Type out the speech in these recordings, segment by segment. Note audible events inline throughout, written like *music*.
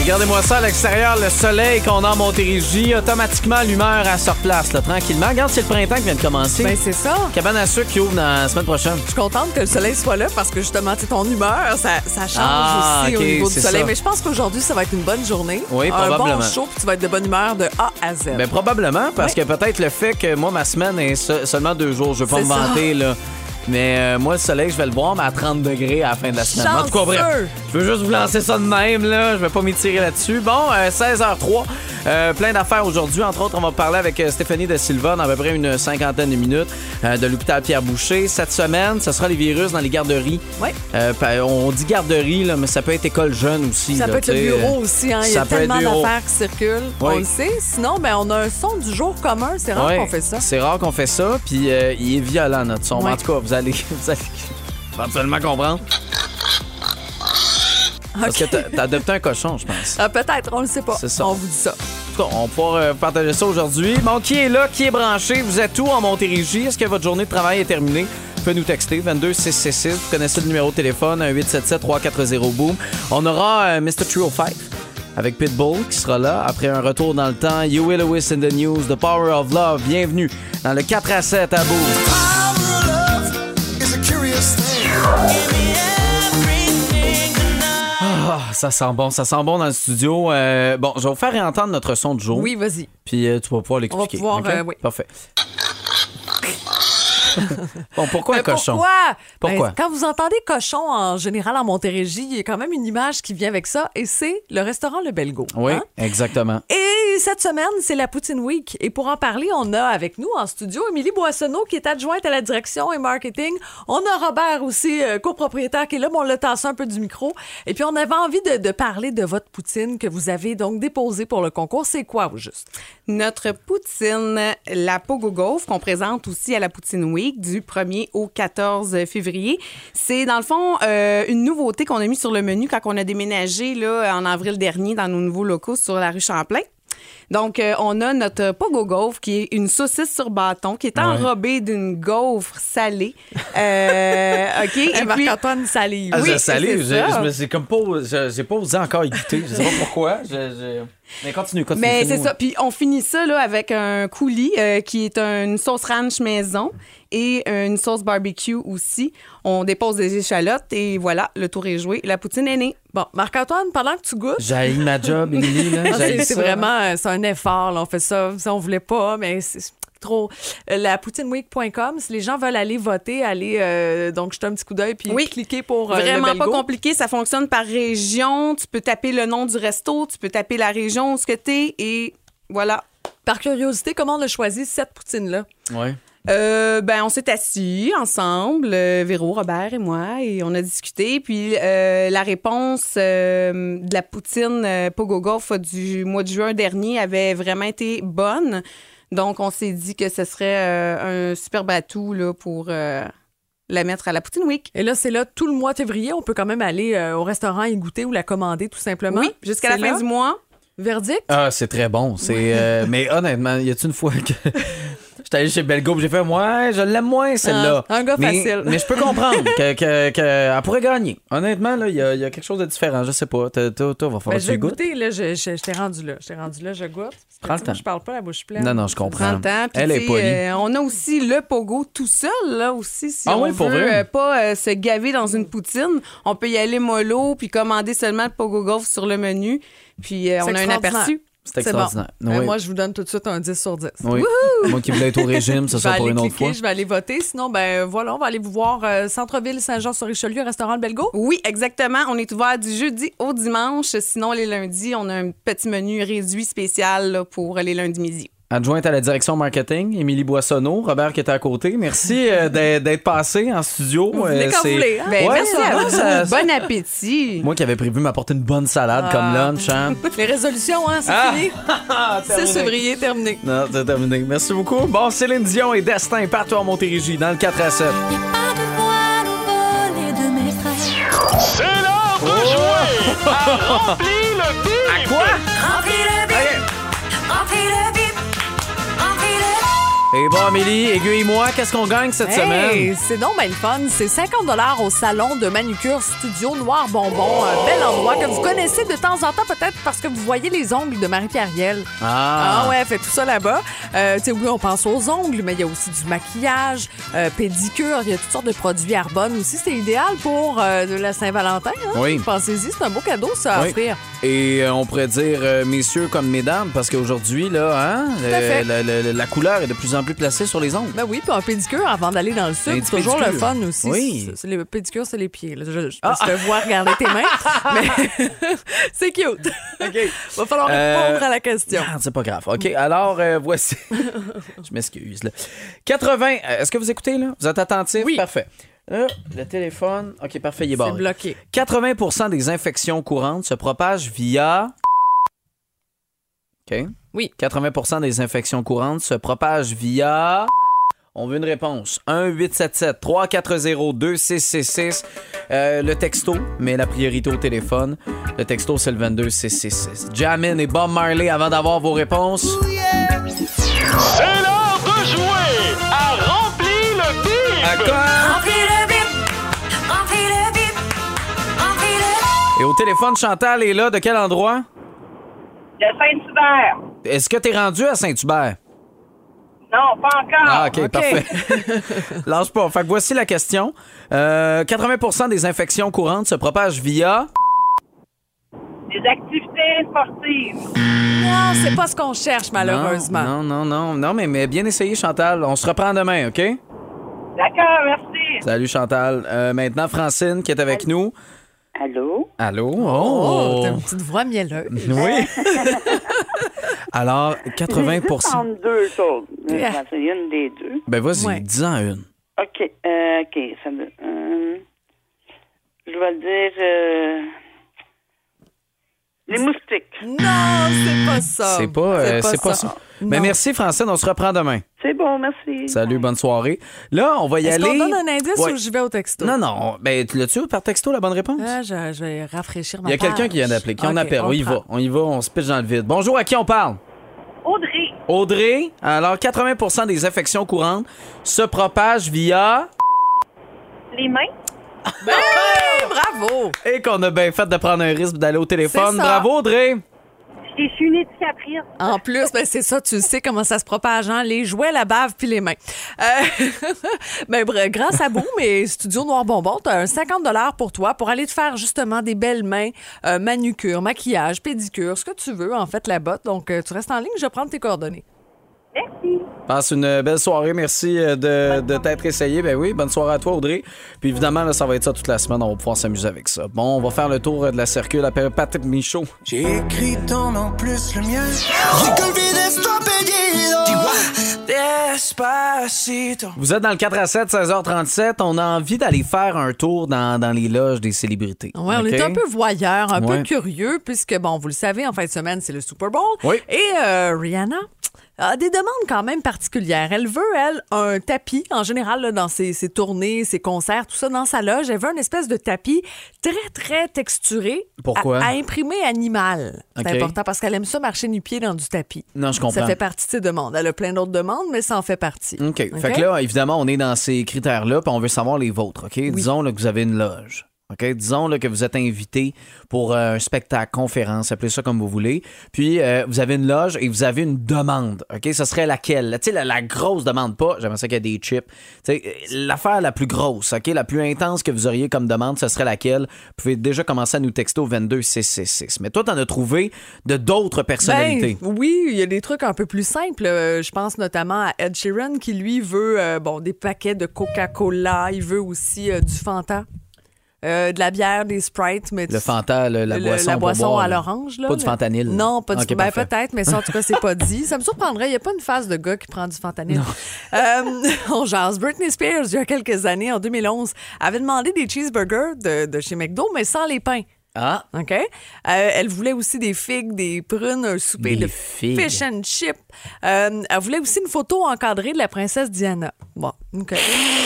Regardez-moi ça à l'extérieur, le soleil qu'on a en Montérégie, automatiquement l'humeur elle se replace là, tranquillement. Regarde, c'est le printemps qui vient de commencer. Ben, c'est ça. Cabane à sucre qui ouvre dans la semaine prochaine. Je suis contente que le soleil soit là parce que justement, ton humeur, ça, ça change Ah, aussi au niveau du soleil. ça. Mais je pense qu'aujourd'hui, ça va être une bonne journée. Oui, Un probablement. bon show, puis tu vas être de bonne humeur de A à Z. Ben probablement, parce Oui. que peut-être le fait que moi, ma semaine est se- seulement deux jours. Je veux pas me vanter, là. Mais euh, moi, le soleil, je vais le voir, mais à 30 degrés à la fin de la semaine. En tout cas, bref, je veux juste vous lancer ça de même, là. Je vais pas m'étirer là-dessus. Bon, euh, 16h03, euh, plein d'affaires aujourd'hui. Entre autres, on va parler avec euh, Stéphanie De Silva dans à peu près une cinquantaine de minutes euh, de l'hôpital Pierre-Boucher. Cette semaine, ce sera les virus dans les garderies. Oui. Euh, on dit garderie, là, mais ça peut être école jeune aussi. Ça là, peut être le bureau euh, aussi. Hein. Il y a tellement d'affaires qui circulent. Oui. On le sait. Sinon, ben, on a un son du jour commun. C'est rare qu'on fait ça. C'est rare qu'on fait ça, puis euh, il est violent notre son. En tout cas, vous allez, *laughs* vous allez éventuellement comprendre. Parce que OK. t'as adopté un cochon, je pense. Ah, Peut-être, on le sait pas. C'est ça. On vous dit ça. En tout cas, on va pouvoir euh, partager ça aujourd'hui. Bon, qui est là, qui est branché? Vous êtes où en Montérégie? Est-ce que votre journée de travail est terminée? Vous pouvez nous texter 22 666. Vous connaissez le numéro de téléphone 877 340 boom. On aura euh, Mr. Trio 5 avec Pitbull qui sera là après un retour dans le temps. You Will Lewis in the News, The Power of Love. Bienvenue dans le 4 à 7 à Boom. Ah, ça sent bon, ça sent bon dans le studio. Euh, bon, je vais vous faire réentendre notre son de jour. Oui, vas-y. Puis euh, tu vas pouvoir l'expliquer. pouvoir, ok? euh, oui. Parfait. *laughs* bon, pourquoi un Mais cochon? Pourquoi? Pourquoi? Ben, quand vous entendez cochon en général en Montérégie, il y a quand même une image qui vient avec ça et c'est le restaurant Le Belgo. Oui, hein? exactement. Et cette semaine, c'est la Poutine Week. Et pour en parler, on a avec nous en studio Émilie Boissonneau, qui est adjointe à la direction et marketing. On a Robert aussi, euh, copropriétaire, qui est là, mais on l'a tassé un peu du micro. Et puis, on avait envie de, de parler de votre poutine que vous avez donc déposée pour le concours. C'est quoi, au juste? Notre poutine, la Pogo Golf, qu'on présente aussi à la Poutine Week du 1er au 14 février. C'est, dans le fond, euh, une nouveauté qu'on a mis sur le menu quand on a déménagé là, en avril dernier dans nos nouveaux locaux sur la rue Champlain. Donc, euh, on a notre Pogo Gaufre, qui est une saucisse sur bâton, qui est enrobée d'une gaufre salée. Euh, OK? *laughs* Et Et puis, Marc-Antoine salive. Ah, Oui, je salue, c'est comme pas, j'ai pas osé encore y goûter. Je sais pas pourquoi. Je, je- Mais continue, continue. Mais c'est ça. Puis on finit ça là, avec un coulis euh, qui est une sauce ranch maison et une sauce barbecue aussi. On dépose des échalotes et voilà, le tour est joué. La poutine est née. Bon, Marc-Antoine, pendant que tu goûtes, J'ai ma job, Émilie. *laughs* Ah, J'ai c'est vraiment un effort. là. On fait ça, ça on voulait pas, mais c'est trop. Euh, La poutineweek.com, si les gens veulent aller voter, aller euh, donc jeter un petit coup d'œil puis Oui. cliquer pour euh, le Vraiment pas compliqué. Ça fonctionne par région. Tu peux taper le nom du resto, tu peux taper la région où ce que t'es et voilà. Par curiosité, comment on a choisi cette poutine-là? Ouais. Euh, ben, on s'est assis ensemble, euh, Véro, Robert et moi, et on a discuté. Puis euh, la réponse euh, de la poutine euh, Pogo Golf du mois de juin dernier avait vraiment été bonne. Donc, on s'est dit que ce serait euh, un superbe atout là, pour euh, la mettre à la Poutine Week. Et là, c'est là tout le mois de février. On peut quand même aller euh, au restaurant y goûter ou la commander tout simplement. Oui, jusqu'à la fin là. du mois. Verdict? Ah, c'est très bon. C'est, euh, mais honnêtement, y a-tu une fois que *laughs* j'étais allé chez Belgo, j'ai fait, ouais, je l'aime moins celle-là. Ah, un gars mais, facile. Mais je peux comprendre *laughs* que, que, que elle pourrait gagner. Honnêtement, là, il y a, il y a quelque chose de différent. Je sais pas. Toi, toi, toi, va falloir Ben, que je tu goûtes. goûter, là, je, je, je t'ai rendu là. Je t'ai rendu là, je goûte. Prends le temps. Je parle pas la bouche pleine. Non, non, je comprends. 30 ans. Puis, Elle est polie. euh, on a aussi le pogo tout seul, là aussi, si Ah on oui, pour veut vrai? euh, pas euh, se gaver dans une poutine. On peut y aller mollo, puis commander seulement le pogo golf sur le menu. Puis euh, on a un aperçu. C'est C'est bon. extraordinaire. Euh, moi, je vous donne tout de suite un 10 sur 10. Oui. Moi qui voulais être au régime, vais sera pour une autre cliquer, fois. je vais aller voter. Sinon, ben voilà, on va aller vous voir euh, Centre-Ville Saint-Jean-sur-Richelieu, restaurant Le Belgo. Oui, exactement. On est ouvert du jeudi au dimanche. Sinon, les lundis, on a un petit menu réduit spécial là, pour les lundis midi. Adjointe à la direction marketing, Émilie Boissonneau, Robert qui était à côté. Merci euh, d'être d'être passé en studio. Vous venez quand c'est- vous voulez, hein? Ben, Ouais, merci ça à va, vous. ça- ça- Bon appétit. Moi qui avais prévu m'apporter une bonne salade Ah. comme lunch. Hein? *laughs* Les résolutions, hein, c'est Ah! fini. *laughs* 6 février, terminé. Non, c'est terminé. Merci beaucoup. Bon, Céline Dion et Destin partout en Montérégie dans le 4 à 7. C'est l'heure de jouer à *laughs* Remplis le bip! À quoi? Et bon, Amélie, aiguille-moi, qu'est-ce qu'on gagne cette Hey, semaine? c'est donc bien le fun. C'est 50 au salon de manucure Studio Noir Bonbon. Un bel endroit que vous connaissez de temps en temps, peut-être parce que vous voyez les ongles de Marie-Pierriel. Ah, Ah ouais, elle fait tout ça là-bas. Euh, tu sais, oui, on pense aux ongles, mais il y a aussi du maquillage, euh, pédicure, il y a toutes sortes de produits Arbonne aussi. C'est idéal pour euh, de la Saint-Valentin. Hein? Oui. Pensez-y, c'est un beau cadeau, ça, à Oui. offrir. Et euh, on pourrait dire euh, messieurs comme mesdames, parce qu'aujourd'hui, là, hein, la- la couleur est de plus en plus placée sur les ongles. Ben oui, puis un pédicure avant d'aller dans le sud, c'est toujours le fun aussi. Oui. C'est- les pédicures, c'est les pieds. là. Je, je, Ah. je te vois regarder tes mains, *laughs* mais *laughs* c'est cute. *laughs* Va falloir Euh, répondre à la question. Ah, c'est pas grave. OK, alors euh, voici. Je m'excuse. là. 80. euh, Est-ce que vous écoutez, là? Vous êtes attentifs? Oui. Parfait. Là, le téléphone. OK, parfait, il est barré. bloqué. 80% des infections courantes se propagent via. OK? Oui. 80% des infections courantes se propagent via. On veut une réponse. 1-877-340-2666. Euh, le texto, mais la priorité au téléphone. Le texto, c'est le 22666. Jamin et Bob Marley avant d'avoir vos réponses. C'est l'heure de jouer à Remplir le bip. Et au téléphone, Chantal est là. De quel endroit? Le Saint-Hubert. Est-ce que tu es rendu à Saint-Hubert? Non, pas encore. Ah, OK, parfait. *laughs* Lâche pas. Fait que voici la question. Euh, 80% des infections courantes se propagent via. Des activités sportives. Non, c'est pas ce qu'on cherche, malheureusement. Non, non, non, non, mais, mais bien essayé, Chantal. On se reprend demain, OK? D'accord, merci. Salut, Chantal. Euh, maintenant, Francine qui est avec nous. Allô? Allô? Oh, Oh! t'as une petite voix mielleuse. oui. *laughs* Alors, 80% Entre deux choses. *laughs* Yeah. C'est une des deux. Ben, vas-y, Ouais. dis-en une. OK. euh, OK. Ça me, euh, je vais le dire. euh, les moustiques. Non, c'est pas ça. C'est pas, euh, c'est pas ça. Ben, Non. merci, Francine. On se reprend demain. C'est bon, merci. Salut, bonne soirée. Là, on va y Est-ce aller. qu'on donne un indice Ouais. ou j'y vais au texto? Non, non. Ben, tu l'as-tu par texto, la bonne réponse? Ah, je, je vais rafraîchir ma Il y a quelqu'un qui vient d'appeler. Qui en Ok, appelle? On y prend. va. On y va. On se pitche dans le vide. Bonjour, à qui on parle? Audrey, Audrey? Alors, 80% des infections courantes se propagent via. les mains. Hey, *laughs* bravo! Et qu'on a bien fait de prendre un risque d'aller au téléphone. C'est ça. Bravo, Audrey. Je suis une. En plus, ben c'est ça, tu sais comment ça se propage, hein? Les jouets, la bave puis les mains. Euh, *laughs* ben, grâce à Boom et Studio Noir Bonbon, tu as un 50 pour toi pour aller te faire justement des belles mains, euh, manucure, maquillage, pédicure, ce que tu veux en fait là-bas. Donc, euh, tu restes en ligne, je vais prendre tes coordonnées. Passe une belle soirée. Merci euh, de, de t'être essayé. Ben oui, bonne soirée à toi, Audrey. Puis évidemment, là, ça va être ça toute la semaine. On va pouvoir s'amuser avec ça. Bon, on va faire le tour euh, de la circule. Appelle Patrick Michaud. J'ai écrit ton nom plus le mien. Despacito. Vous êtes dans le 4 à 7, 16h37. On a envie d'aller faire un tour dans, dans les loges des célébrités. Ouais, on OK? est un peu voyeur, un Ouais. peu curieux, puisque, bon, vous le savez, en fin de semaine, c'est le Super Bowl. Oui. Et euh, Rihanna a des demandes quand même particulières. Elle veut, elle, un tapis, en général, là, dans ses, ses tournées, ses concerts, tout ça, dans sa loge. Elle veut une espèce de tapis très, très texturé. Pourquoi? À, à imprimer animal. C'est important parce qu'elle aime ça marcher nu-pied dans du tapis. Non, je comprends. Ça fait partie de ses demandes. Elle a plein d'autres demandes, mais ça en fait partie. OK. Fait que là, évidemment, on est dans ces critères-là, puis on veut savoir les vôtres. OK? Disons là, que vous avez une loge. OK? Disons là, que vous êtes invité pour euh, un spectacle, conférence, appelez ça comme vous voulez. Puis, euh, vous avez une loge et vous avez une demande. OK? Ce serait laquelle? Tu sais, la, grosse demande, pas. J'aimerais ça qu'il y ait des chips. L'affaire la plus grosse, OK? La plus intense que vous auriez comme demande, ce serait laquelle? Vous pouvez déjà commencer à nous texter au 22666. Mais toi, t'en as trouvé de d'autres personnalités. Ben, oui, il y a des trucs un peu plus simples. Euh, je pense notamment à Ed Sheeran qui, lui, veut bon, des paquets de Coca-Cola. Il veut aussi du Fanta. Euh, de la bière, des Sprites. Mais le Fanta, le- la boisson. la pour boisson boire, à là. l'orange. là, Pas du le- fentanyl. Non, pas du Ok. Ben, parfait. peut-être, mais ça, en tout cas, c'est pas dit. Ça me surprendrait. Il n'y a pas une phase de gars qui prend du fentanyl. *laughs* Euh, on jase. Britney Spears, il y a quelques années, en 2011, avait demandé des cheeseburgers de, de chez McDo, mais sans les pains. Ah, OK? Euh, elle voulait aussi des figues, des prunes, un souper Des de figues. fish and chip. Euh, elle voulait aussi une photo encadrée de la princesse Diana. Bon, OK.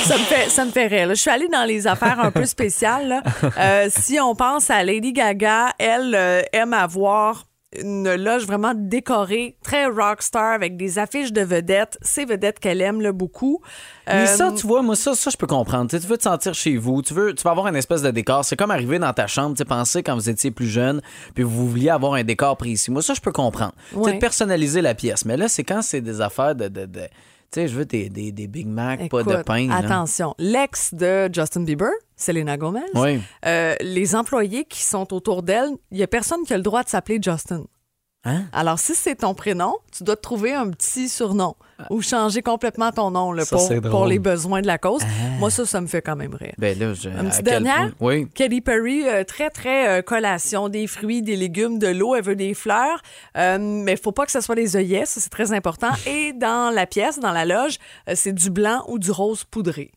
ça, me fait, ça me fait rire. là. Je suis allée dans les affaires un peu spéciales. là. Euh, si on pense à Lady Gaga, elle aime avoir une loge vraiment décorée, très rockstar, avec des affiches de vedettes. Ces vedettes qu'elle aime là, beaucoup. Mais Euh, ça, tu vois, moi, ça, ça je peux comprendre. Tu tu veux te sentir chez vous, tu veux, tu avoir une espèce de décor. C'est comme arriver dans ta chambre, tu quand vous étiez plus jeune, puis vous vouliez avoir un décor précis. Moi, ça, je peux comprendre. Tu sais, Ouais. de personnaliser la pièce. Mais là, c'est quand c'est des affaires de. de, de- tu sais, je veux des, des, des Big Mac, pas de pain. Attention, l'ex de Justin Bieber, Selena Gomez, Oui. euh, les employés qui sont autour d'elle, il n'y a personne qui a le droit de s'appeler Justin. Hein? Alors, si c'est ton prénom, tu dois te trouver un petit surnom ou changer complètement ton nom là, Ça, pour, les besoins de la cause. Moi, ça, ça me fait quand même rire. Ben là, je. Petite quel dernière? Oui. Katy Perry, euh, très, très euh, collation, des fruits, des légumes, de l'eau, elle veut des fleurs. Euh, mais il faut pas que ce soit des œillets, ça c'est très important. Et dans la pièce, dans la loge, euh, c'est du blanc ou du rose poudré.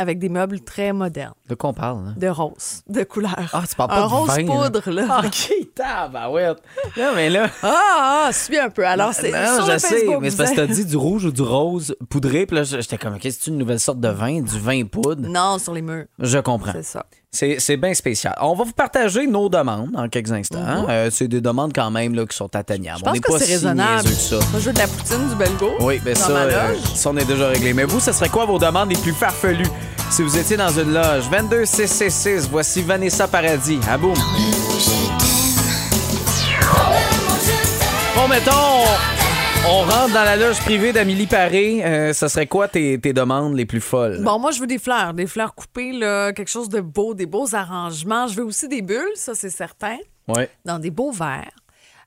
Avec des meubles très modernes, De quoi on parle, là? de rose, de couleur. Ah, tu parles pas Un de rose vin, là. poudre, là. OK, tabarouette. Non, mais là. Ah, ah, suis un peu. Alors, c'est Non, je sais, mais c'est parce que t'as dit du rouge ou du rose poudré, puis là, j'étais comme, qu'est-ce que c'est une nouvelle sorte de vin, du vin poudre? Non, sur les murs, Je comprends. c'est ça. C'est c'est bien spécial. On va vous partager nos demandes en quelques instants. Euh, c'est des demandes quand même là, qui sont atteignables. Mhm. Je on pense n'est que pas c'est si raisonnable. que ça. Moi, je veux de la poutine, du belgo. Oui, ben dans ça, euh, ça, on est déjà réglé. Mais vous, ce serait quoi vos demandes les plus farfelues si vous étiez dans une loge? 22 666, voici Vanessa Paradis. À boum. Bon, mettons, on, rentre dans la loge privée d'Amélie Paré. Euh, ça serait quoi tes, tes demandes les plus folles? Bon, moi, je veux des fleurs, des fleurs coupées, là, quelque chose de beau, des beaux arrangements. Je veux aussi des bulles, ça, c'est certain, Ouais. dans des beaux verres.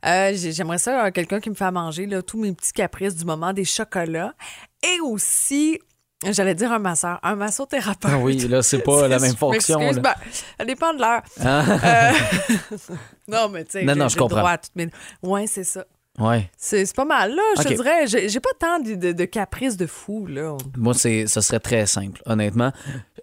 Euh, j'ai- J'aimerais ça, euh, quelqu'un qui me fait à manger là, tous mes petits caprices du moment, des chocolats. Et aussi, j'allais dire un masseur, un massothérapeute. Ah oui, là, c'est pas *laughs* la même fonction. là. Ah. ben, ça dépend de l'heure. Euh, *laughs* non, mais tu sais, j'ai le comprends. droit à toutes mes... Ouais, c'est ça. Ouais. C'est pas mal, là. Je te dirais, j'ai pas tant de, de- de caprices de fou, là. Moi, c'est, ce serait très simple, honnêtement.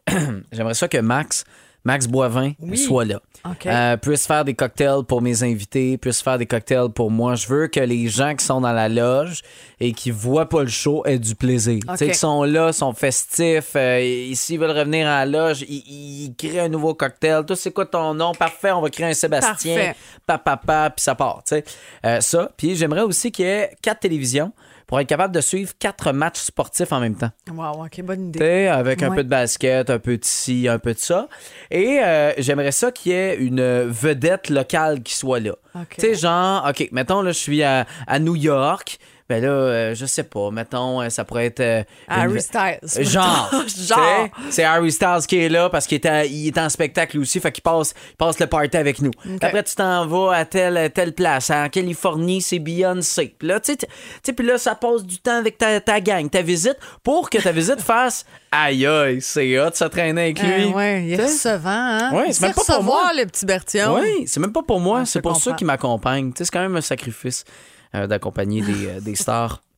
*clears throat* J'aimerais ça que Max, Max Boivin, Oui. soit là. Euh, puisse faire des cocktails pour mes invités, puisse faire des cocktails pour moi. Je veux que les gens qui sont dans la loge et qui voient pas le show aient du plaisir. OK. Tu sais, qui sont là, sont festifs. euh, s'ils veulent revenir à la loge, ils, ils créent un nouveau cocktail. Toi, c'est quoi ton nom? Parfait, on va créer un Sébastien. Parfait. Papa, papa, puis ça part. tu sais. Euh, ça. Puis j'aimerais aussi qu'il y ait quatre télévisions pour être capable de suivre quatre matchs sportifs en même temps. Wow, OK, bonne idée. T'sais, avec un peu de basket, un peu de ci, un peu de ça. Et euh, j'aimerais ça qu'il y ait une vedette locale qui soit là. OK. Tu sais, genre, OK, mettons, là, je suis à, à New York. Ben là, euh, je sais pas, mettons, euh, ça pourrait être. euh, Harry une- Styles. *laughs* Genre. *laughs* Genre. C'est Harry Styles qui est là parce qu'il est, en- il est en spectacle aussi, fait qu'il passe, il passe le party avec nous. Après, tu t'en vas à telle, telle place. En Californie, c'est Beyoncé. Puis là, tu sais, tu sais, puis là, ça passe du temps avec ta, ta gang, ta visite, pour que ta visite *laughs* fasse aïe aïe, c'est hot, ça traîner avec lui. Ah ouais, il est recevant, hein? Ouais, c'est même pas pour moi. le petit Bertillon. Oui, c'est même pas pour moi, c'est pour ceux qui m'accompagnent. C'est quand même un sacrifice euh, d'accompagner des, euh, des stars. *laughs*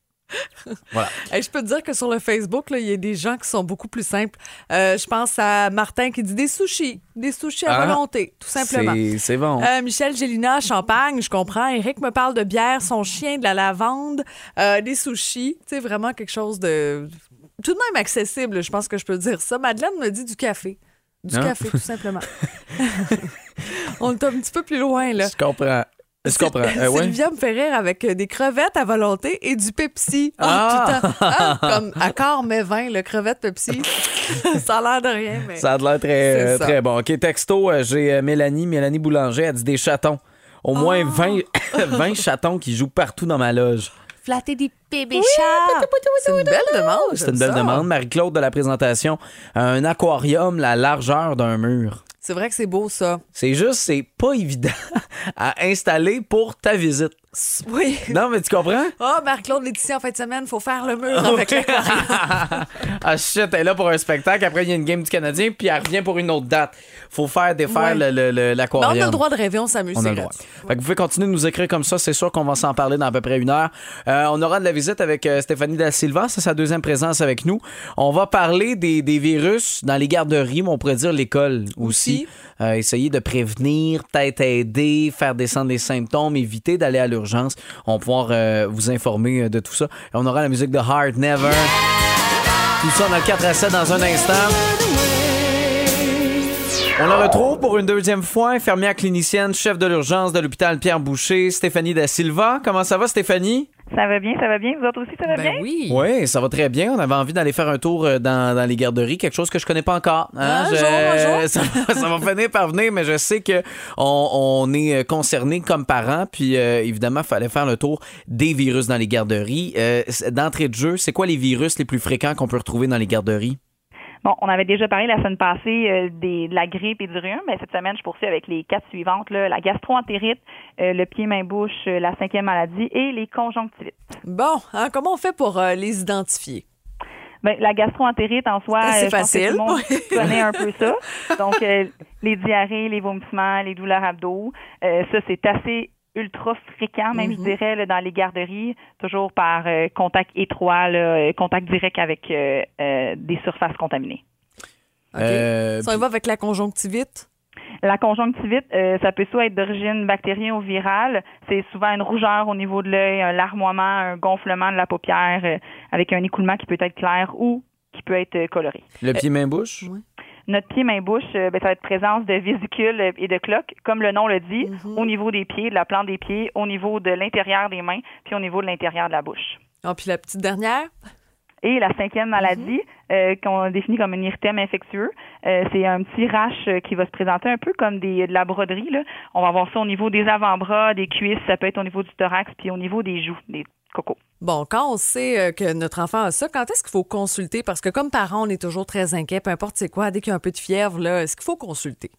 Voilà. Hey, je peux te dire que sur le Facebook, il y a des gens qui sont beaucoup plus simples. Euh, je pense à Martin qui dit des sushis. Des sushis à Ah, volonté, tout simplement. C'est- C'est bon. Euh, Michel Gélina, champagne, je comprends. Eric me parle de bière, son chien, de la lavande, euh, des sushis. Tu sais, vraiment quelque chose de tout de même accessible, je pense que je peux dire ça. Madeleine me dit du café. Du Ah. café, tout simplement. *laughs* *laughs* On est un petit peu plus loin, là. Je comprends. Je comprends. Euh, ouais. Sylvia me fait rire avec euh, des crevettes à volonté et du Pepsi. Oh, Ah! putain. *laughs* Ah, comme accord mais vin, le crevette Pepsi. *laughs* ça a l'air de rien, mais. Ça a l'air très, euh, très bon. OK, texto, j'ai Mélanie, Mélanie Boulanger, elle dit des chatons. Au moins Ah! 20, 20 *laughs* chatons qui jouent partout dans ma loge. Flatter des bébés chats. C'est une belle demande. C'est une belle ça. demande. Marie-Claude de la présentation. Un aquarium, la largeur d'un mur. C'est vrai que c'est beau, ça. C'est juste, c'est pas évident *laughs* à installer pour ta visite. *laughs* Oui. Non, mais tu comprends? Ah, Marc-Claude Laetitia, en fin de semaine, faut faire le mur avec l'aquarium. *laughs* ah shit, elle est là pour un spectacle. Après, il y a une game du Canadien, puis elle revient pour une autre date. Faut faire défaire Ouais. le- le- le- l'aquarium. on a le droit de rêver, on s'amuse. On a le droit. gratuit. Fait que vous pouvez continuer de nous écrire comme ça. C'est sûr qu'on va s'en parler dans à peu près une heure. Euh, on aura de la visite avec euh, Stéphanie Da Silva. C'est sa deuxième présence avec nous. On va parler des, des virus dans les garderies, mais on pourrait dire l'école aussi. Aussi. Euh, essayer de prévenir, peut-être aider, faire descendre les symptômes, éviter d'aller à l'urgence. On va pouvoir euh, vous informer euh, de tout ça. On aura la musique de Hard Never. Tout ça dans le 4 à 7 dans un instant. On le retrouve pour une deuxième fois, infirmière clinicienne, chef de l'urgence de l'hôpital Pierre Boucher, Stéphanie Da Silva. Comment ça va, Stéphanie? Ça va bien, ça va bien. Vous autres aussi, ça va bien? Ben oui. Oui, ça va très bien. On avait envie d'aller faire un tour euh, dans, dans les garderies, quelque chose que je connais pas encore. hein. Bonjour, bonjour. *laughs* Ça, va- ça va finir par venir, mais je sais que on, on est concerné comme parents, puis euh, évidemment, il fallait faire le tour des virus dans les garderies. Euh, D'entrée de jeu, c'est quoi les virus les plus fréquents qu'on peut retrouver dans les garderies? Bon, on avait déjà parlé la semaine passée euh, des, de la grippe et du rhume, mais cette semaine, je poursuis avec les quatre suivantes, là, la gastroentérite, euh, le pied-main-bouche, euh, la cinquième maladie et les conjonctivites. Bon, hein, comment on fait pour euh, les identifier? Ben, la gastroentérite en soi, C'est euh, facile. tout le monde connaît un peu ça. *laughs* Donc, euh, les diarrhées, les vomissements, les douleurs abdos, euh, ça, c'est assez ultra fréquent, même je dirais, là, dans les garderies, toujours par euh, contact étroit, là, euh, contact direct avec euh, euh, des surfaces contaminées. Euh, y va avec la conjonctivite? La conjonctivite, euh, ça peut soit être d'origine bactérienne ou virale. C'est souvent une rougeur au niveau de l'œil, un larmoiement, un gonflement de la paupière euh, avec un écoulement qui peut être clair ou qui peut être coloré. le pied-main-bouche? Notre pied-main-bouche, euh, ben, ça va être présence de vésicules et de cloques, comme le nom le dit, au niveau des pieds, de la plante des pieds, au niveau de l'intérieur des mains, puis au niveau de l'intérieur de la bouche. Ah, puis la petite dernière? Et la cinquième maladie, euh, qu'on définit comme un érythème infectieux, euh, c'est un petit rash qui va se présenter un peu comme des, de la broderie. Là. On va avoir ça au niveau des avant-bras, des cuisses, ça peut être au niveau du thorax, puis au niveau des joues, des cocos. Bon, quand on sait euh, que notre enfant a ça, quand est-ce qu'il faut consulter? Parce que comme parent, on est toujours très inquiet, peu importe c'est quoi, dès qu'il y a un peu de fièvre, là, est-ce qu'il faut consulter?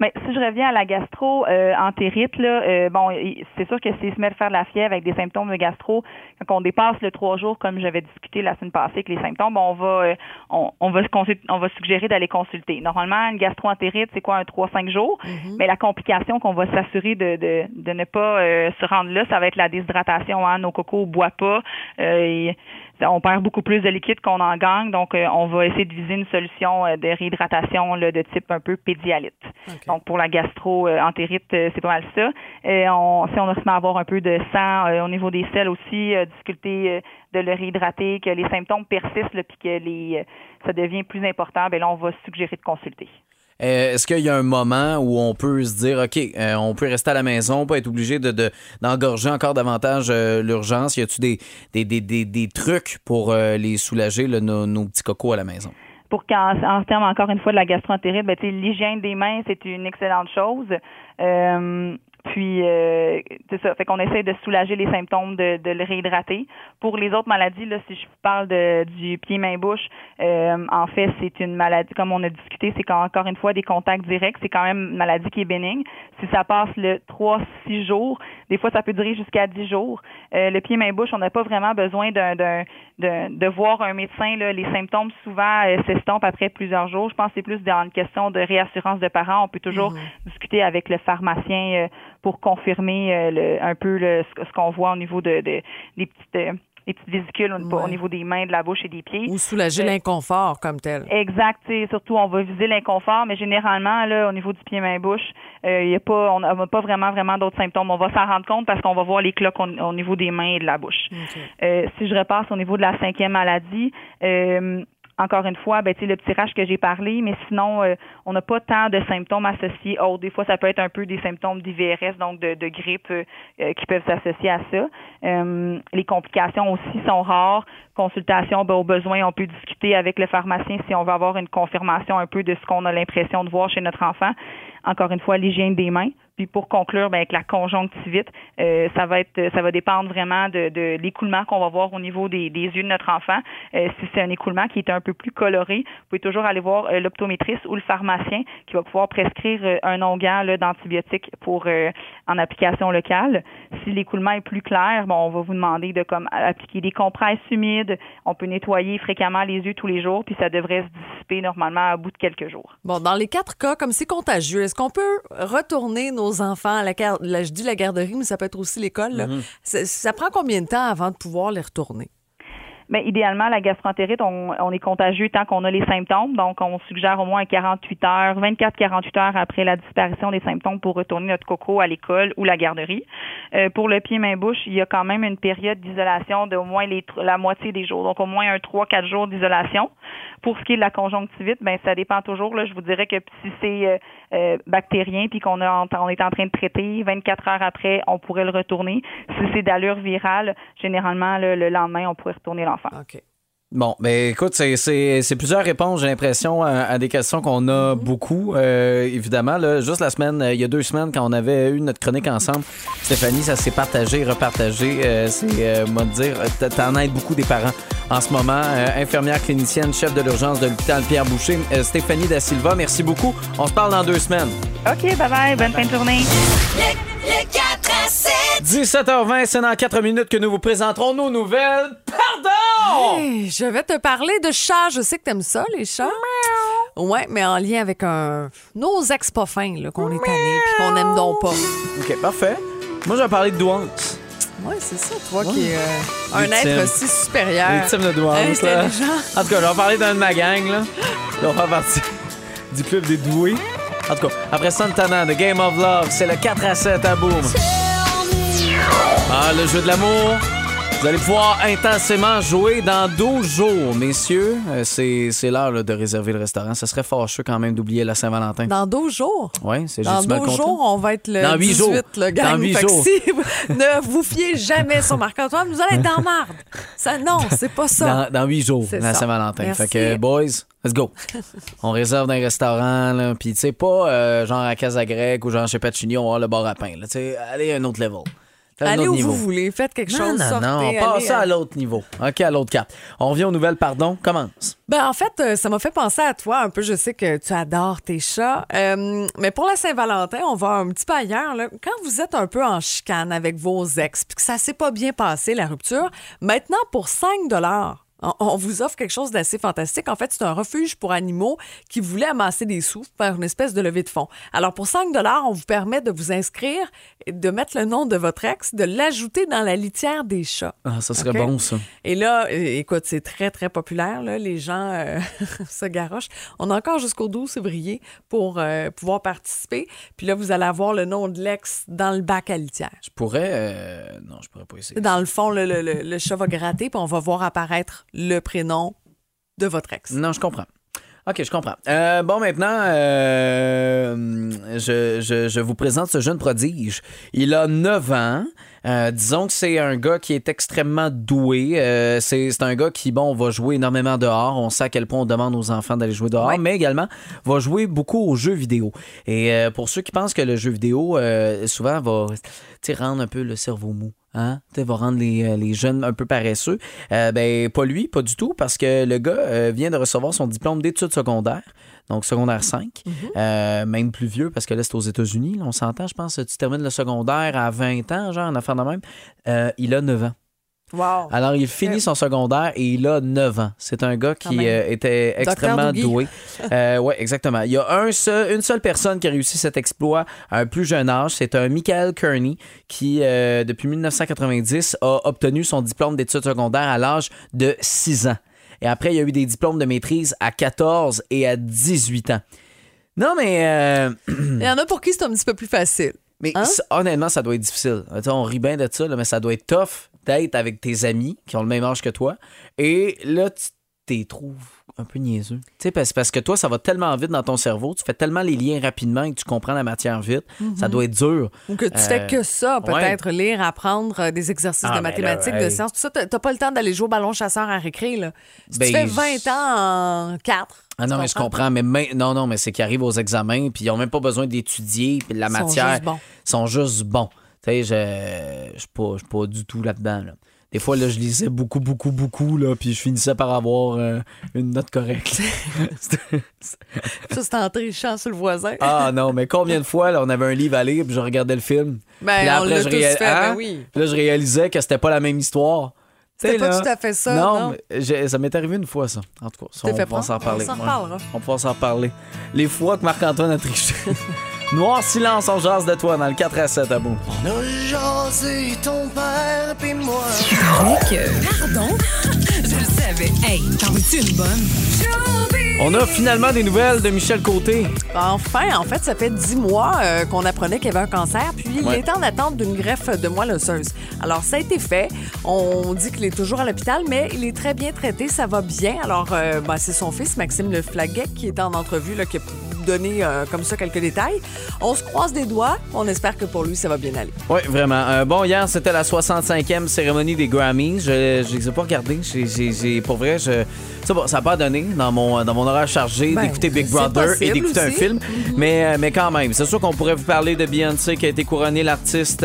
Mais si je reviens à la gastro euh, entérite, là, euh, bon, c'est sûr que s'il se met à faire de la fièvre avec des symptômes de gastro, quand on dépasse le trois jours, comme j'avais discuté la semaine passée avec les symptômes, on va euh, on, on va on va suggérer d'aller consulter. Normalement, une gastro-entérite, c'est quoi un 3-5 jours? Mais la complication qu'on va s'assurer de, de, de ne pas euh, se rendre là, ça va être la déshydratation. Hein? Nos cocos ne boivent pas. Euh, et on perd beaucoup plus de liquide qu'on en gagne, donc euh, on va essayer de viser une solution euh, de réhydratation là, de type un peu pédialyte. Donc pour la gastro-entérite, euh, c'est pas mal ça. Euh, on, si on se met à avoir un peu de sang euh, au niveau des selles aussi, euh, difficulté euh, de le réhydrater, que les symptômes persistent, là, puis que les, euh, ça devient plus important, ben là on va suggérer de consulter. Euh, Est-ce qu'il y a un moment où on peut se dire, OK, euh, on peut rester à la maison, pas être obligé de, de- d'engorger encore davantage euh, l'urgence? Y a-tu des, des, des, des, des trucs pour les soulager, là, nos, nos petits cocos à la maison? pour qu'en en termes encore une fois de la gastroentérite, ben, l'hygiène des mains, c'est une excellente chose. Puis euh, c'est ça, fait qu'on essaie de soulager les symptômes, de, de le réhydrater. Pour les autres maladies, là, si je parle de, du pied-main-bouche, euh, en fait, c'est une maladie, comme on a discuté, c'est qu'encore une fois des contacts directs, c'est quand même une maladie qui est bénigne. Si ça passe le 3-6 jours, des fois ça peut durer jusqu'à 10 jours. Euh, le pied-main-bouche, on n'a pas vraiment besoin d'un, d'un, d'un- de voir un médecin. Là. Les symptômes souvent euh, s'estompent après plusieurs jours. Je pense que c'est plus dans une question de réassurance de parents. On peut toujours discuter avec le pharmacien euh, pour confirmer euh, le- un peu le- ce, ce qu'on voit au niveau de, de- des petites euh, des petites vésicules au, niveau des mains, de la bouche et des pieds. Ou soulager Euh, l'inconfort comme tel? Exact, surtout on va viser l'inconfort, mais généralement là au niveau du pied main bouche, euh, il y a pas on n'a pas vraiment vraiment d'autres symptômes. On va s'en rendre compte parce qu'on va voir les cloques au, au niveau des mains et de la bouche. Euh, si je repasse au niveau de la cinquième maladie, euh, encore une fois, ben, le rash que j'ai parlé, mais sinon, euh, on n'a pas tant de symptômes associés. autres. des fois, ça peut être un peu des symptômes d'IVRS, donc de, de grippe, euh, euh, qui peuvent s'associer à ça. Euh, les complications aussi sont rares. Consultation, ben, au besoin, on peut discuter avec le pharmacien si on veut avoir une confirmation un peu de ce qu'on a l'impression de voir chez notre enfant. Encore une fois, l'hygiène des mains. Puis pour conclure, ben, avec la conjonctivite, euh, ça va être, ça va dépendre vraiment de, de l'écoulement qu'on va voir au niveau des, des yeux de notre enfant. Euh, si c'est un écoulement qui est un peu plus coloré, vous pouvez toujours aller voir euh, l'optométriste ou le pharmacien qui va pouvoir prescrire euh, un onguent d'antibiotiques pour euh, en application locale. Si l'écoulement est plus clair, bon, on va vous demander de comme appliquer des compresses humides. On peut nettoyer fréquemment les yeux tous les jours, puis ça devrait se dissiper normalement à bout de quelques jours. Bon, dans les quatre cas, comme c'est contagieux, est-ce qu'on peut retourner nos enfants à la, là, je dis la garderie, mais ça peut être aussi l'école. Mhm. Ça, ça prend combien de temps avant de pouvoir les retourner? Idéalement, la gastroentérite, on, on est contagieux tant qu'on a les symptômes. Donc, on suggère au moins 48 heures, 24-48 heures après la disparition des symptômes pour retourner notre coco à l'école ou la garderie. Euh, pour le pied-main-bouche, il y a quand même une période d'isolation d'au moins les, la moitié des jours. Donc, au moins un 3-4 jours d'isolation. Pour ce qui est de la conjonctivite, ben ça dépend toujours. Là, je vous dirais que si c'est euh, euh, bactérien puis qu'on on est en train de traiter, 24 heures après, on pourrait le retourner. Si c'est d'allure virale, généralement le, le lendemain, on pourrait retourner l'enfant. OK. Bon, ben écoute, c'est- c'est c'est plusieurs réponses, j'ai l'impression, à, à des questions qu'on a beaucoup. Euh, évidemment, là, juste la semaine, euh, il y a deux semaines, quand on avait eu notre chronique ensemble, Stéphanie, ça s'est partagé, repartagé. Euh, c'est, euh, moi de dire, t'en aides beaucoup des parents en ce moment. Euh, infirmière clinicienne, chef de l'urgence de l'hôpital Pierre Boucher, Euh, Stéphanie Da Silva, merci beaucoup. On se parle dans deux semaines. OK, bye bye, bonne fin de journée. Le 4 à 7. 17h20, c'est dans 4 minutes que nous vous présenterons nos nouvelles. Pardon! Hey, je vais te parler de chats. Je sais que t'aimes ça, les chats. Ouais, mais en lien avec un nos ex pas fins, là, qu'on est tanné puis qu'on aime donc pas. OK, parfait. Moi, je vais parler de douance. Ouais, c'est ça, toi qui es euh, un être si supérieur. Victime de douance, là. En tout cas, je vais parler d'un de ma gang, là. On va partie du club des doués. En tout cas, après Santana, The Game of Love, c'est le 4 à 7 à boum. Ah, le jeu de l'amour. Vous allez pouvoir intensément jouer dans 12 jours, messieurs. Euh, c'est c'est l'heure là, de réserver le restaurant. Ça serait fâcheux quand même d'oublier la Saint-Valentin. Dans 12 jours? Oui, c'est Dans juste mal 12 compté. jours, on va être le Dans huit 18, jours. le gang. Dans huit Fait que jours. si vous- *laughs* ne vous fiez jamais sur Marc-Antoine, vous allez être dans marde. Ça, non, c'est pas ça. Dans, dans 8 jours, C'est la ça. Saint-Valentin. Merci. Fait que, boys, let's go. on réserve dans un restaurant, là. Puis, tu sais, pas euh, genre à Casa Grecque ou genre chez Pacini, on va avoir le bar à pain. là. Tu sais, allez à un autre level. Allez où niveau. vous voulez, faites quelque Non, chose, non, sortez. non, on passe ça euh, à l'autre niveau. OK, à l'autre cap. On revient aux nouvelles, pardon. Commence. Ben, en fait, euh, ça m'a fait penser à toi un peu. Je sais que tu adores tes chats. Euh, mais pour la Saint-Valentin, on va un petit peu ailleurs. là. Quand vous êtes un peu en chicane avec vos ex puis que ça s'est pas bien passé, la rupture, maintenant, pour 5 on- vous offre quelque chose d'assez fantastique. En fait, c'est un refuge pour animaux qui voulait amasser des sous, faire une espèce de levée de fonds. Alors, pour 5 on vous permet de vous inscrire, de mettre le nom de votre ex, de l'ajouter dans la litière des chats. Ah, ça serait bon, ça. Et là, écoute, c'est très, très populaire. Là. Les gens euh, *laughs* se garochent. On a encore jusqu'au 12 février pour euh, pouvoir participer. Puis là, vous allez avoir le nom de l'ex dans le bac à litière. Je pourrais. euh, Non, je pourrais pas essayer. Dans le fond, le, le- le- le chat va gratter, puis on va voir apparaître le prénom de votre ex. Non, je comprends. OK, je comprends. Euh, bon, maintenant, euh, je, je- je vous présente ce jeune prodige. Il a 9 ans. Euh, disons que c'est un gars qui est extrêmement doué. Euh, c'est un gars qui, bon, va jouer énormément dehors. On sait à quel point on demande aux enfants d'aller jouer dehors, mais également va jouer beaucoup aux jeux vidéo. Et euh, pour ceux qui pensent que le jeu vidéo, souvent, va rendre un peu le cerveau mou. Hein? Va rendre les, les jeunes un peu paresseux. Ben, pas lui, pas du tout, parce que le gars vient de recevoir son diplôme d'études secondaires, donc secondaire 5, euh, même plus vieux, parce que là, c'est aux États-Unis, on s'entend, je pense, tu termines le secondaire à 20 ans, genre, en affaire de même. Euh, il a 9 ans. Wow. Alors, il finit son secondaire et il a 9 ans. C'est un gars qui euh, était extrêmement doué. *laughs* Euh, oui, exactement. Il y a un seul- une seule personne qui a réussi cet exploit à un plus jeune âge. C'est un Michael Kearney qui, euh, depuis 1990, a obtenu son diplôme d'études secondaires à l'âge de 6 ans. Et après, il y a eu des diplômes de maîtrise à 14 et à 18 ans. Non, mais... euh, *clears throat* Il y en a pour qui c'est un petit peu plus facile. mais Hein? honnêtement, ça doit être difficile. On rit bien de ça, là, mais ça doit être tough d'être avec tes amis qui ont le même âge que toi. Et là, tu t'es trouves un peu niaiseux. Tu sais, parce, parce que toi, ça va tellement vite dans ton cerveau, tu fais tellement les liens rapidement et que tu comprends la matière vite. Ça doit être dur. Ou que tu Euh, fais que ça, ouais. peut-être lire, apprendre euh, des exercices Ah, de ben là, mathématiques, de sciences, tout ça. T'as pas le temps d'aller jouer au ballon chasseur à récré, là. Si Ben, tu fais je- 20 ans en 4. Ah non, mais je comprends. Mais main- non, non, mais c'est qu'ils arrivent aux examens puis ils ont même pas besoin d'étudier. Puis la Ils sont matière. juste bons. Ils sont juste bons. Tu sais, je je suis pas, pas du tout là-dedans. là. Des fois, là, je lisais beaucoup, beaucoup, beaucoup, là, puis je finissais par avoir euh, une note correcte. *laughs* Ça, c'est en trichant sur le voisin. ah non, mais combien de fois, là, on avait un livre à lire, puis je regardais le film. Ben, Puis là, on l'a je réal- fait, Hein? ben oui. Puis là, je réalisais que c'était pas la même histoire. C'était pas là- tout à fait ça, Non, non? mais ça m'est arrivé une fois, ça. En tout cas, ça, on va s'en parler. On s'en Ouais. On s'en parler. Les fois que Marc-Antoine a triché. *laughs* Noir silence, on jase de toi dans le 4 à 7 à bout. On a jasé ton père pis moi. Pardon? *laughs* le savais. Hey, t'en veux-tu une bonne? On a finalement des nouvelles de Michel Côté. Enfin, en fait, ça fait dix mois euh, qu'on apprenait qu'il y avait un cancer, puis il était en attente d'une greffe de moelle osseuse. Alors, ça a été fait. On dit qu'il est toujours à l'hôpital, mais il est très bien traité, ça va bien. Alors, euh, ben, c'est son fils, Maxime Le Flaguet, qui est en entrevue, là, qui a donné euh, comme ça quelques détails. On se croise des doigts. On espère que pour lui, ça va bien aller. Oui, vraiment. Euh, bon, hier, c'était la 65e cérémonie des Grammys. Je ne les ai pas regardés. J'ai- pour vrai, je, ça n'a pas donné dans mon, dans mon horaire chargé Ben, d'écouter Big Brother et d'écouter un film. mais, euh, mais quand même, c'est sûr qu'on pourrait vous parler de Beyoncé qui a été couronnée l'artiste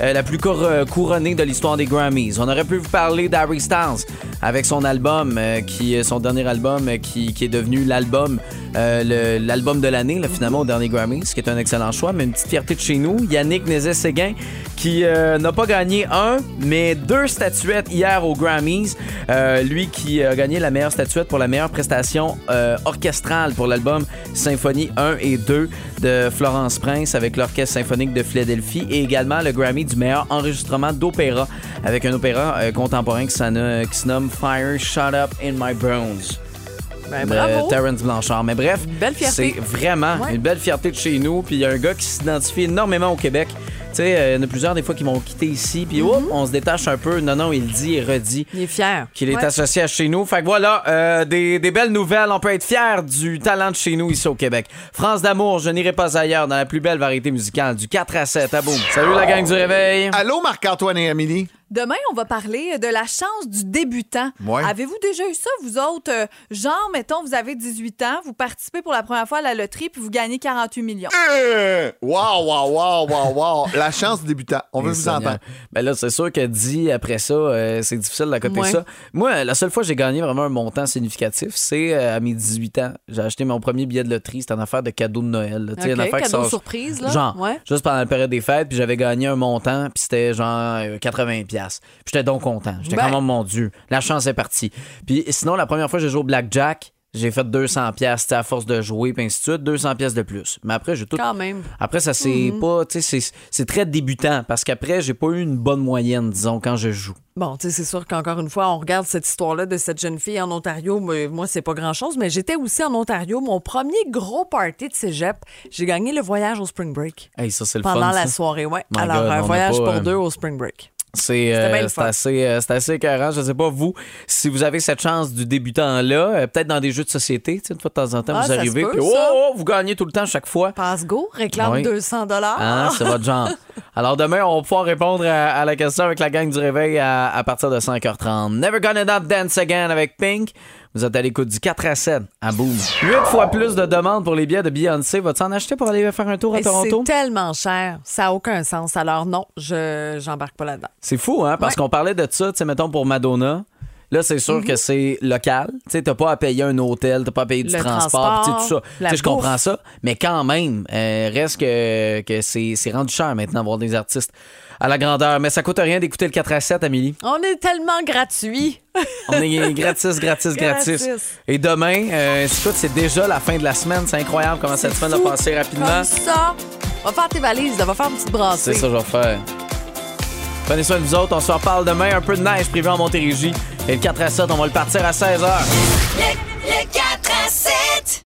euh, la plus euh, couronnée de l'histoire des Grammys. On aurait pu vous parler d'Harry Styles avec son album, euh, qui son dernier album qui, est devenu l'album de l'année, finalement, au dernier Grammys, ce qui est un excellent choix, mais une petite fierté de chez nous. Yannick Nézet-Séguin, qui euh, n'a pas gagné un, mais deux statuettes hier aux Grammys. Euh, lui qui a gagné la meilleure statuette pour la meilleure prestation euh, orchestrale pour l'album Symphonie 1 et 2 de Florence Prince avec l'Orchestre symphonique de Philadelphie et également le Grammy du meilleur enregistrement d'opéra avec un opéra contemporain qui, qui se nomme Fire Shut Up in My Bones Ben, de bravo. Terrence Blanchard. Mais bref, belle fierté. c'est vraiment Ouais. une belle fierté de chez nous. Puis il y a un gars qui s'identifie énormément au Québec. Tu sais, euh, il y en a plusieurs des fois qui m'ont quitté ici. Puis hop, on se détache un peu. Non, non, il dit et redit Il est fier. qu'il est Ouais. associé à chez nous. Fait que voilà, euh, des, des belles nouvelles. On peut être fier du talent de chez nous ici au Québec. France d'amour, je n'irai pas ailleurs dans la plus belle variété musicale du 4 à 7 à boum. Salut la gang du réveil. Allô, Marc-Antoine et Amélie? Demain, on va parler de la chance du débutant. Ouais. Avez-vous déjà eu ça, vous autres? Euh, genre, mettons, vous avez 18 ans, vous participez pour la première fois à la loterie, puis vous gagnez 48 millions. Euh, Wow, wow, wow, wow, wow. La chance du débutant. On veut Et vous Seigneur. entendre. Ben là, c'est sûr que dit après ça, euh, c'est difficile d'accoter Ouais. ça. Moi, la seule fois que j'ai gagné vraiment un montant significatif, c'est euh, à mes 18 ans. J'ai acheté mon premier billet de loterie. C'était une affaire de cadeau de Noël. là. Tu sais, OK, une affaire qui cadeau sort- surprise, là. Genre, Ouais. juste pendant la période des fêtes, puis j'avais gagné un montant, puis c'était genre euh, 80$. piastres. J'étais donc content. J'étais Ben. comme, oh mon Dieu, la chance est partie. Puis sinon, la première fois que j'ai joué au Blackjack, j'ai fait 200$, piastres, tu sais, à force de jouer, puis ainsi de suite, 200$ piastres de plus. Mais après, j'ai tout. Quand même. Après, ça, c'est Mhm. pas. Tu sais, c'est- c'est très débutant parce qu'après, j'ai pas eu une bonne moyenne, disons, quand je joue. Bon, tu sais, c'est sûr qu'encore une fois, on regarde cette histoire-là de cette jeune fille en Ontario. mais Moi, c'est pas grand-chose, mais j'étais aussi en Ontario. Mon premier gros party de cégep, j'ai gagné le voyage au Spring Break. Hey, ça, c'est le Pendant fun. la ça. soirée, ouais. My Alors, God, un voyage pas, pour euh, deux au Spring Break. C'est euh, assez, euh, c'est assez écœurant. Je sais pas, vous, si vous avez cette chance du débutant-là, euh, peut-être dans des jeux de société, tu sais, une fois de temps en temps, Ah, vous arrivez, puis oh, oh, vous gagnez tout le temps, chaque fois. Passe-go, réclame Oui. 200 dollars. Hein, c'est votre genre. *laughs* Alors demain, on va pouvoir répondre à, à la question avec la gang du réveil à, à partir de 5h30. Never Gonna Not Dance Again avec Pink. Vous êtes à l'écoute du 4 à 7 à Boom. 8 fois plus de demandes pour les billets de Beyoncé. Vas-tu en acheter pour aller faire un tour à Toronto? C'est tellement cher, ça n'a aucun sens. Alors non, je j'embarque pas là-dedans. C'est fou, hein? Parce Ouais. qu'on parlait de ça, tu sais, mettons pour Madonna. Là, c'est sûr Mhm. que c'est local. Tu sais, t'as pas à payer un hôtel, t'as pas à payer du Le transport, tout ça. Tu sais, je comprends ça. Mais quand même, euh, reste que, que c'est c'est rendu cher maintenant voir des artistes à la grandeur. Mais ça coûte rien d'écouter le 4 à 7, Amélie. On est tellement gratuit. On est gratis, gratis, gratis. Et demain, euh, écoute, c'est déjà la fin de la semaine. C'est incroyable comment cette semaine a passé rapidement. Comme ça, va faire tes valises, va faire une petite brassée. C'est ça que je vais faire. Prenez soin de vous autres. On se reparle demain. Un peu de neige prévu en Montérégie. Et le 4 à 7, on va le partir à 16h. Le, le 4